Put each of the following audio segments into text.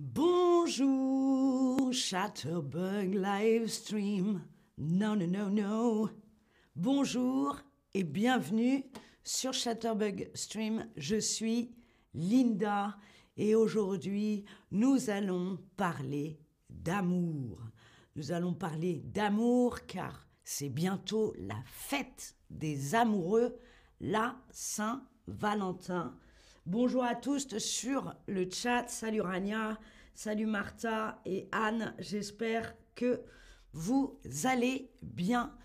Bonjour, Chatterbug Livestream. Non, non, non, non. Bonjour et bienvenue sur Chatterbug Stream. Je suis Linda et aujourd'hui nous allons parler d'amour. Nous allons parler d'amour car c'est bientôt la fête des amoureux, la Saint-Valentin. Bonjour à tous sur le chat. Salut Rania, salut Martha et Anne. J'espère que vous allez bien.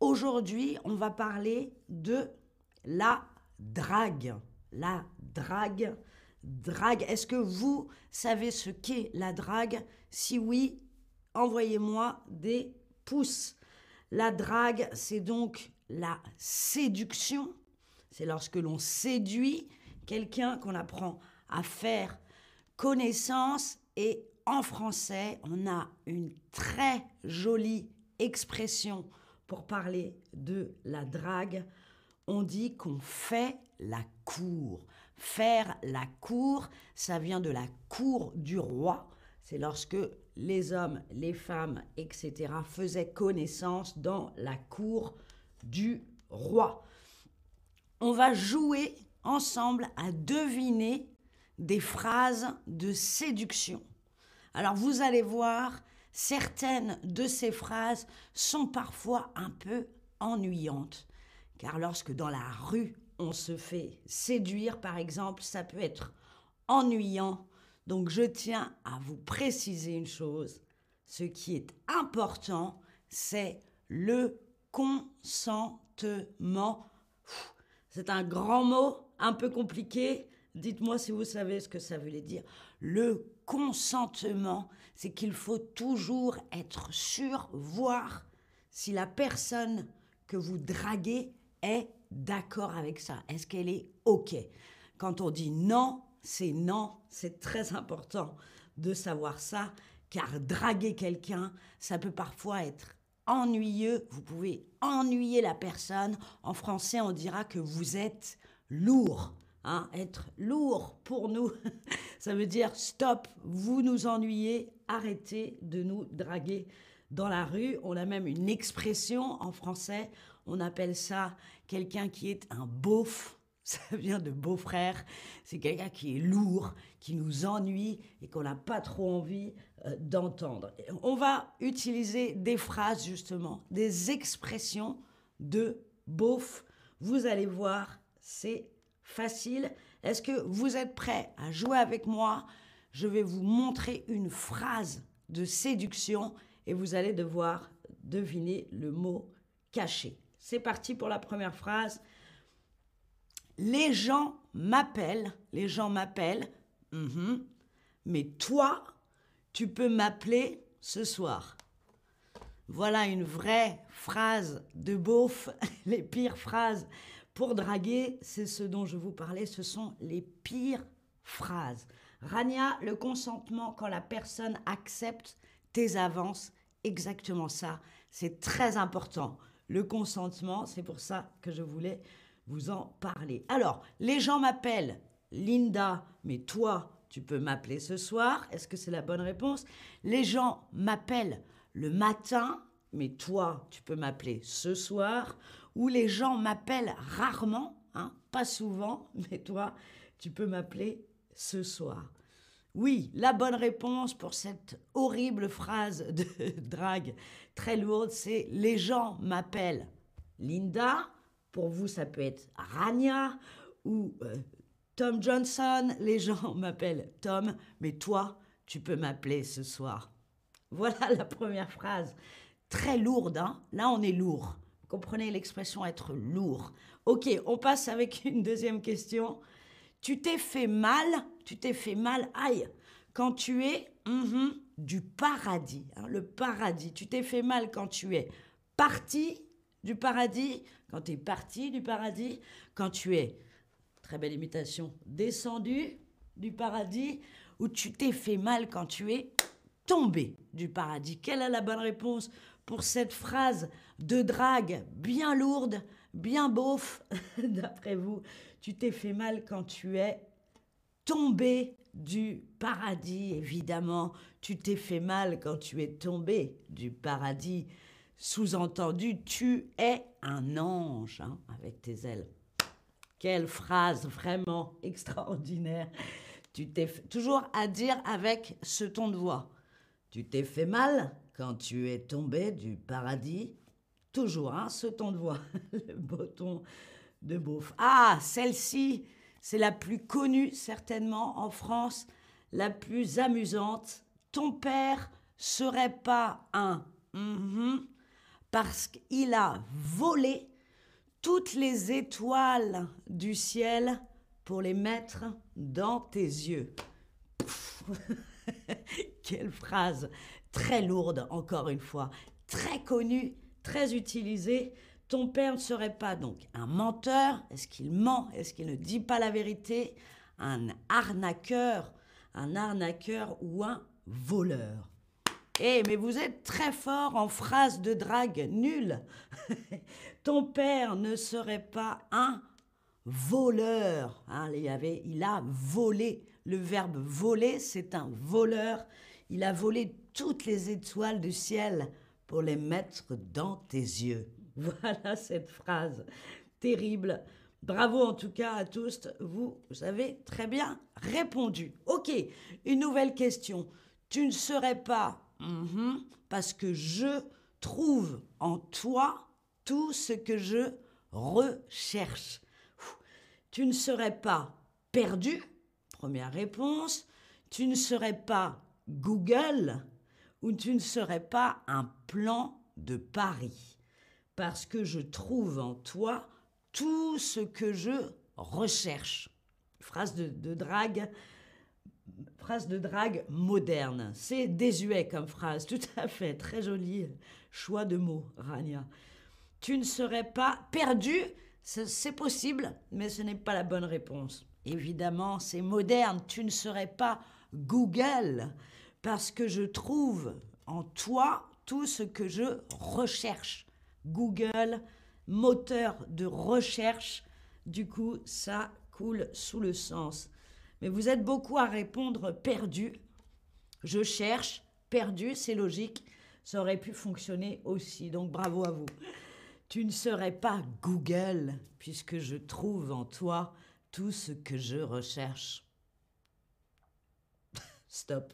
Aujourd'hui, on va parler de la drague. La drague. Drague. Est-ce que vous savez ce qu'est la drague? Si oui, envoyez-moi des pouces. La drague, c'est donc la séduction. C'est lorsque l'on séduit quelqu'un qu'on apprend à faire connaissance et en français, on a une très jolie expression pour parler de la drague. On dit qu'on fait la cour. Faire la cour, ça vient de la cour du roi. C'est lorsque les hommes, les femmes, etc. faisaient connaissance dans la cour du roi. On va jouer ensemble à deviner des phrases de séduction. Alors vous allez voir, certaines de ces phrases sont parfois un peu ennuyantes, car lorsque dans la rue on se fait séduire, par exemple, ça peut être ennuyant. Donc je tiens à vous préciser une chose, ce qui est important, c'est le consentement. C'est un grand mot, un peu compliqué. Dites-moi si vous savez ce que ça veut dire. Le consentement, c'est qu'il faut toujours être sûr, voir si la personne que vous draguez est d'accord avec ça. Est-ce qu'elle est OK? Quand on dit non, c'est non. C'est très important de savoir ça, car draguer quelqu'un, ça peut parfois être ennuyeux. Vous pouvez ennuyer la personne. En français, on dira que vous êtes lourd. Hein, être lourd pour nous, ça veut dire stop, vous nous ennuyez, arrêtez de nous draguer dans la rue. On a même une expression en français, on appelle ça quelqu'un qui est un beauf. Ça vient de beau-frère. C'est quelqu'un qui est lourd, qui nous ennuie et qu'on n'a pas trop envie euh, d'entendre. On va utiliser des phrases, justement, des expressions de beauf. Vous allez voir, c'est facile. Est-ce que vous êtes prêts à jouer avec moi? Je vais vous montrer une phrase de séduction et vous allez devoir deviner le mot caché. C'est parti pour la première phrase. Les gens m'appellent, les gens m'appellent, mhm. mais toi, tu peux m'appeler ce soir. Voilà une vraie phrase de beauf, les pires phrases pour draguer, c'est ce dont je vous parlais, ce sont les pires phrases. Rania, le consentement quand la personne accepte tes avances, exactement ça, c'est très important. Le consentement, c'est pour ça que je voulais vous en parler. Alors, les gens m'appellent Linda, mais toi, tu peux m'appeler ce soir. Est-ce que c'est la bonne réponse? Les gens m'appellent le matin, mais toi, tu peux m'appeler ce soir où les gens m'appellent rarement, hein, pas souvent, mais toi, tu peux m'appeler ce soir. Oui, la bonne réponse pour cette horrible phrase de drague très lourde, c'est les gens m'appellent Linda. Pour vous, ça peut être Rania ou euh, Tom Johnson. Les gens m'appellent Tom, mais toi, tu peux m'appeler ce soir. Voilà la première phrase. Très lourde, hein Là, on est lourd. Comprenez l'expression être lourd. Ok, on passe avec une deuxième question. Tu t'es fait mal, tu t'es fait mal, aïe, quand tu es mhm, du paradis, hein, le paradis. Tu t'es fait mal quand tu es parti du paradis, quand tu es parti du paradis, quand tu es, très belle imitation, descendu du paradis, ou tu t'es fait mal quand tu es tombé du paradis. Quelle est la bonne réponse pour cette phrase de drague bien lourde, bien beauf, d'après vous. Tu t'es fait mal quand tu es tombé du paradis, évidemment. Tu t'es fait mal quand tu es tombé du paradis. Sous-entendu, tu es un ange hein, avec tes ailes. Quelle phrase vraiment extraordinaire. Tu t'es toujours à dire avec ce ton de voix. Tu t'es fait mal quand tu es tombé du paradis. Toujours hein, ce ton de voix, le beau ton de beauf. Ah, celle-ci, c'est la plus connue certainement en France, la plus amusante. Ton père serait pas un mm-hmm, parce qu'il a volé toutes les étoiles du ciel pour les mettre dans tes yeux. Quelle phrase très lourde, encore une fois, très connue, très utilisée. Ton père ne serait pas donc un menteur? Est-ce qu'il ment? Est-ce qu'il ne dit pas la vérité? Un arnaqueur Un arnaqueur ou un voleur? Eh, mais vous êtes très fort en phrases de drague nulles. Ton père ne serait pas un voleur. Hein, il, avait, il a volé. Le verbe voler, c'est un voleur. Il a volé toutes les étoiles du ciel pour les mettre dans tes yeux. Voilà cette phrase terrible. Bravo en tout cas à tous, vous, avez très bien répondu. Ok, une nouvelle question. Tu ne serais pas mhm, parce que je trouve en toi tout ce que je recherche. Tu ne serais pas perdu, première réponse. Tu ne serais pas Google ou tu ne serais pas un plan de Paris parce que je trouve en toi tout ce que je recherche. Phrase de, drague, phrase de drague moderne. C'est désuet comme phrase, tout à fait, très joli choix de mots, Rania. Tu ne serais pas perdu, c'est possible, mais ce n'est pas la bonne réponse. Évidemment, c'est moderne, tu ne serais pas Google, parce que je trouve en toi tout ce que je recherche. Google, moteur de recherche. Du coup, ça coule sous le sens. Mais vous êtes beaucoup à répondre perdu. Je cherche, perdu, c'est logique. Ça aurait pu fonctionner aussi. Donc bravo à vous. Tu ne serais pas Google puisque je trouve en toi tout ce que je recherche. Stop.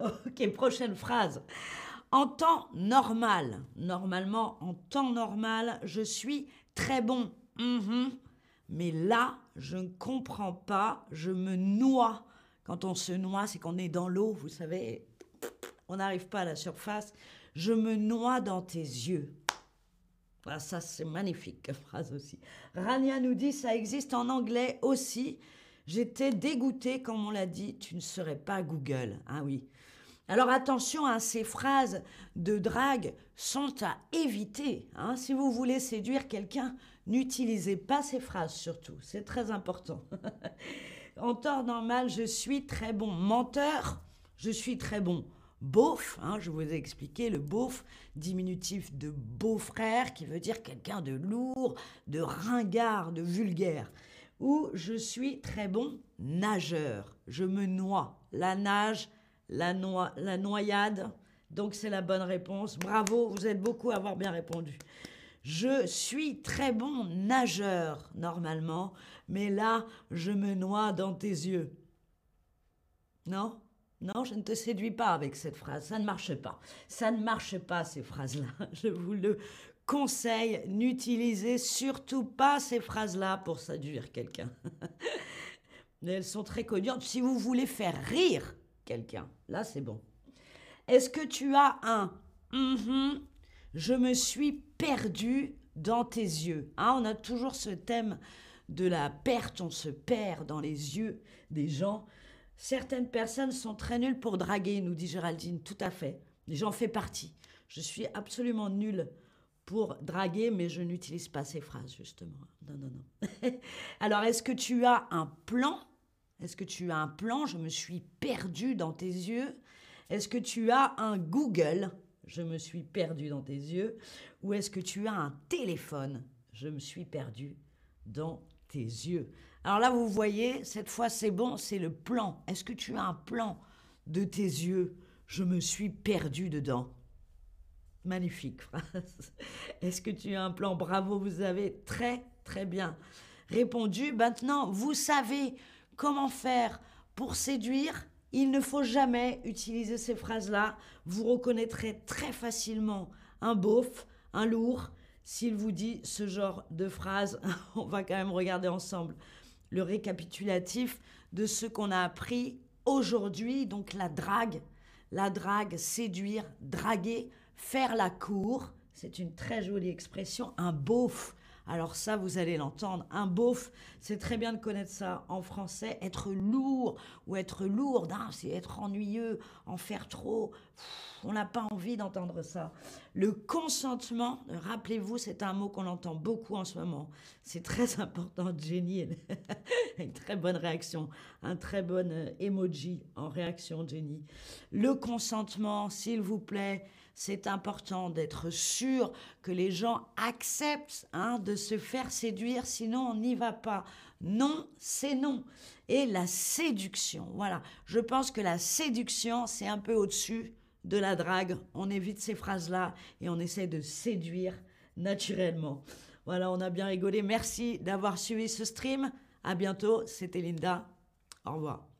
Ok, prochaine phrase. En temps normal, normalement, en temps normal, je suis très bon. Mhm. Mais là, je ne comprends pas, je me noie. Quand on se noie, c'est qu'on est dans l'eau, vous savez, on n'arrive pas à la surface. Je me noie dans tes yeux. Ah, ça, c'est magnifique phrase aussi. Rania nous dit, ça existe en anglais aussi. J'étais dégoûtée quand on l'a dit, tu ne serais pas Google. Ah oui. Alors attention, hein, ces phrases de drague sont à éviter. Hein. Si vous voulez séduire quelqu'un, n'utilisez pas ces phrases surtout. C'est très important. en temps normal, je suis très bon menteur, je suis très bon beauf. Hein, je vous ai expliqué le beauf, diminutif de beau-frère, qui veut dire quelqu'un de lourd, de ringard, de vulgaire. Ou je suis très bon nageur. Je me noie. La nage, la, la noyade. Donc c'est la bonne réponse. Bravo, vous êtes beaucoup à avoir bien répondu. Je suis très bon nageur normalement, mais là, je me noie dans tes yeux. Non? Non, je ne te séduis pas avec cette phrase. Ça ne marche pas. Ça ne marche pas, ces phrases-là. Je vous le conseille. N'utilisez surtout pas ces phrases-là pour séduire quelqu'un. Elles sont très connues. Si vous voulez faire rire quelqu'un. Là, c'est bon. Est-ce que tu as un mm-hmm, je me suis perdu dans tes yeux hein, On a toujours ce thème de la perte, on se perd dans les yeux des gens. Certaines personnes sont très nulles pour draguer, nous dit Géraldine, tout à fait. J'en fais partie. Je suis absolument nulle pour draguer, mais je n'utilise pas ces phrases, justement. Non, non, non. Alors, est-ce que tu as un plan? Est-ce que tu as un plan? Je me suis perdu dans tes yeux. Est-ce que tu as un Google? Je me suis perdu dans tes yeux. Ou est-ce que tu as un téléphone? Je me suis perdu dans tes yeux. Alors là, vous voyez, cette fois, c'est bon, c'est le plan. Est-ce que tu as un plan de tes yeux? Je me suis perdu dedans. Magnifique phrase. Est-ce que tu as un plan Bravo, vous avez très, très bien répondu. Maintenant, vous savez comment faire pour séduire. Il ne faut jamais utiliser ces phrases-là. Vous reconnaîtrez très facilement un beauf, un lourd, s'il vous dit ce genre de phrase. On va quand même regarder ensemble le récapitulatif de ce qu'on a appris aujourd'hui. Donc la drague, la drague, séduire, draguer, faire la cour. C'est une très jolie expression. Un beauf, alors ça, vous allez l'entendre. Un beauf, c'est très bien de connaître ça en français. Être lourd ou être lourde, hein, c'est être ennuyeux, en faire trop. on n'a pas envie d'entendre ça. Le consentement, rappelez-vous, c'est un mot qu'on entend beaucoup en ce moment. C'est très important, Jenny. Une très bonne réaction. Un très bon euh, emoji en réaction, Jenny. Le consentement, s'il vous plaît c'est important d'être sûr que les gens acceptent hein, de se faire séduire, sinon on n'y va pas. Non, c'est non. Et la séduction, voilà. Je pense que la séduction, c'est un peu au-dessus de la drague. On évite ces phrases-là et on essaie de séduire naturellement. Voilà, on a bien rigolé. Merci d'avoir suivi ce stream. À bientôt. C'était Linda. Au revoir.